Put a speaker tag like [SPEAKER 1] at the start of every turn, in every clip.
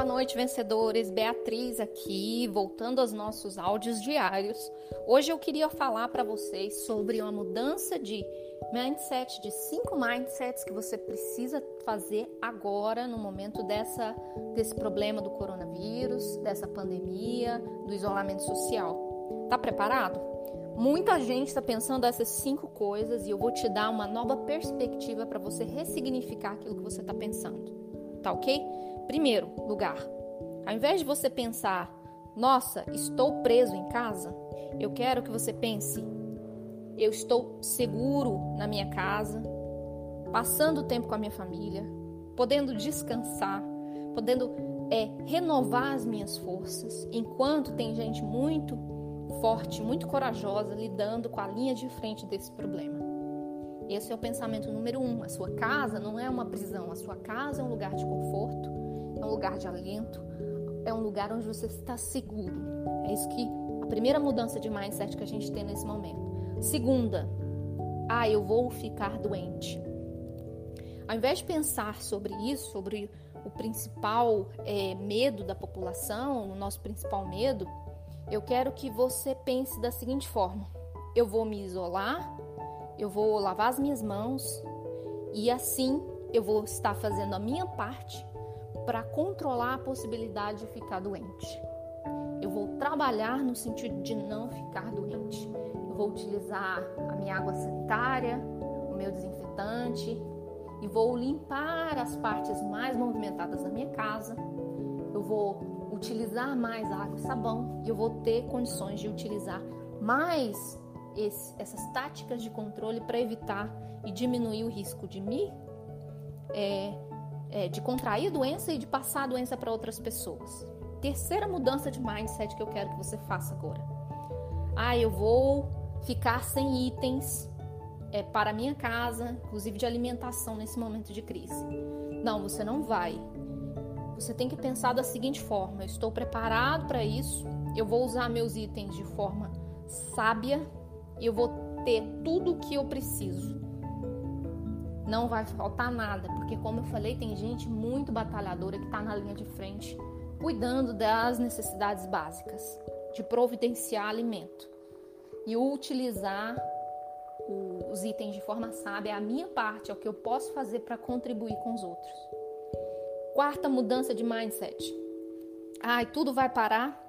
[SPEAKER 1] Boa noite, vencedores. Beatriz aqui, voltando aos nossos áudios diários. Hoje eu queria falar para vocês sobre uma mudança de mindset, de cinco mindsets que você precisa fazer agora no momento dessa desse problema do coronavírus, dessa pandemia, do isolamento social. Tá preparado? Muita gente está pensando essas cinco coisas e eu vou te dar uma nova perspectiva para você ressignificar aquilo que você está pensando. Tá ok? Primeiro lugar, ao invés de você pensar, nossa, estou preso em casa, eu quero que você pense, eu estou seguro na minha casa, passando tempo com a minha família, podendo descansar, podendo é, renovar as minhas forças, enquanto tem gente muito forte, muito corajosa lidando com a linha de frente desse problema. Esse é o pensamento número um. A sua casa não é uma prisão, a sua casa é um lugar de conforto, é um lugar de alento, é um lugar onde você está seguro. É isso que a primeira mudança de mindset que a gente tem nesse momento. Segunda, ah, eu vou ficar doente. Ao invés de pensar sobre isso, sobre o principal é, medo da população, o nosso principal medo, eu quero que você pense da seguinte forma: eu vou me isolar, eu vou lavar as minhas mãos e assim eu vou estar fazendo a minha parte para controlar a possibilidade de ficar doente. Eu vou trabalhar no sentido de não ficar doente. Eu vou utilizar a minha água sanitária, o meu desinfetante e vou limpar as partes mais movimentadas da minha casa. Eu vou utilizar mais água e sabão e eu vou ter condições de utilizar mais esse, essas táticas de controle para evitar e diminuir o risco de me é, é, de contrair doença e de passar a doença para outras pessoas. Terceira mudança de mindset que eu quero que você faça agora. Ah, eu vou ficar sem itens é, para minha casa, inclusive de alimentação nesse momento de crise. Não, você não vai. Você tem que pensar da seguinte forma: eu estou preparado para isso, eu vou usar meus itens de forma sábia eu vou ter tudo o que eu preciso não vai faltar nada, porque como eu falei, tem gente muito batalhadora que está na linha de frente, cuidando das necessidades básicas, de providenciar alimento e utilizar os itens de forma sábia é a minha parte, é o que eu posso fazer para contribuir com os outros. Quarta mudança de mindset. Ai, tudo vai parar,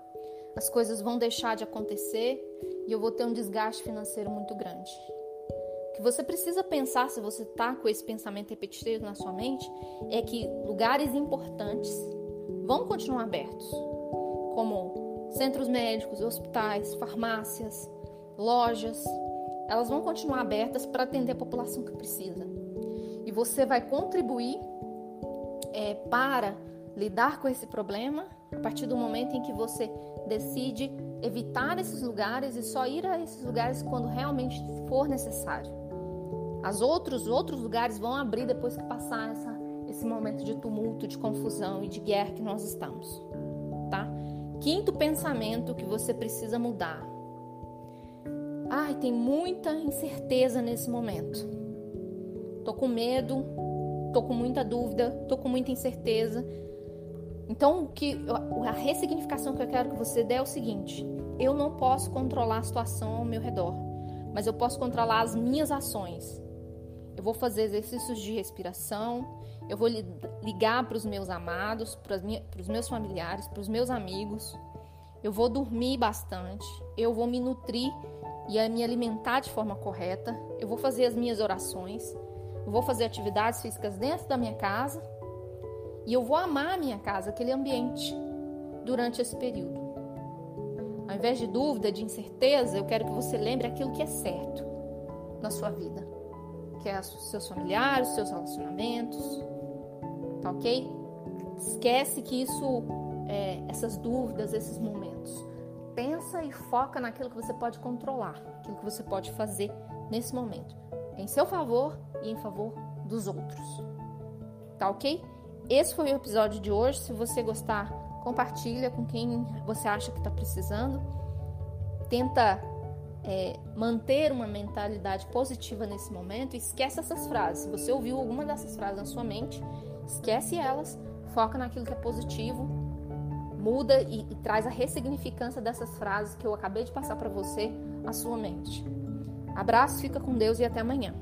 [SPEAKER 1] as coisas vão deixar de acontecer e eu vou ter um desgaste financeiro muito grande que você precisa pensar, se você está com esse pensamento repetitivo na sua mente, é que lugares importantes vão continuar abertos, como centros médicos, hospitais, farmácias, lojas, elas vão continuar abertas para atender a população que precisa. E você vai contribuir é, para lidar com esse problema a partir do momento em que você decide evitar esses lugares e só ir a esses lugares quando realmente for necessário. As outros outros lugares vão abrir depois que passar essa, esse momento de tumulto, de confusão e de guerra que nós estamos, tá? Quinto pensamento que você precisa mudar. Ai, tem muita incerteza nesse momento. Tô com medo, tô com muita dúvida, tô com muita incerteza. Então, que a ressignificação que eu quero que você dê é o seguinte: eu não posso controlar a situação ao meu redor, mas eu posso controlar as minhas ações. Eu vou fazer exercícios de respiração, eu vou ligar para os meus amados, para os meus familiares, para os meus amigos. Eu vou dormir bastante, eu vou me nutrir e me alimentar de forma correta. Eu vou fazer as minhas orações, eu vou fazer atividades físicas dentro da minha casa e eu vou amar a minha casa, aquele ambiente, durante esse período. Ao invés de dúvida, de incerteza, eu quero que você lembre aquilo que é certo na sua vida que é seus familiares, seus relacionamentos, tá ok? Esquece que isso, é, essas dúvidas, esses momentos. Pensa e foca naquilo que você pode controlar, aquilo que você pode fazer nesse momento, em seu favor e em favor dos outros. Tá ok? Esse foi o episódio de hoje. Se você gostar, compartilha com quem você acha que está precisando. Tenta é, manter uma mentalidade positiva nesse momento, esquece essas frases. Se você ouviu alguma dessas frases na sua mente, esquece elas, foca naquilo que é positivo muda e, e traz a ressignificância dessas frases que eu acabei de passar para você à sua mente. Abraço, fica com Deus e até amanhã.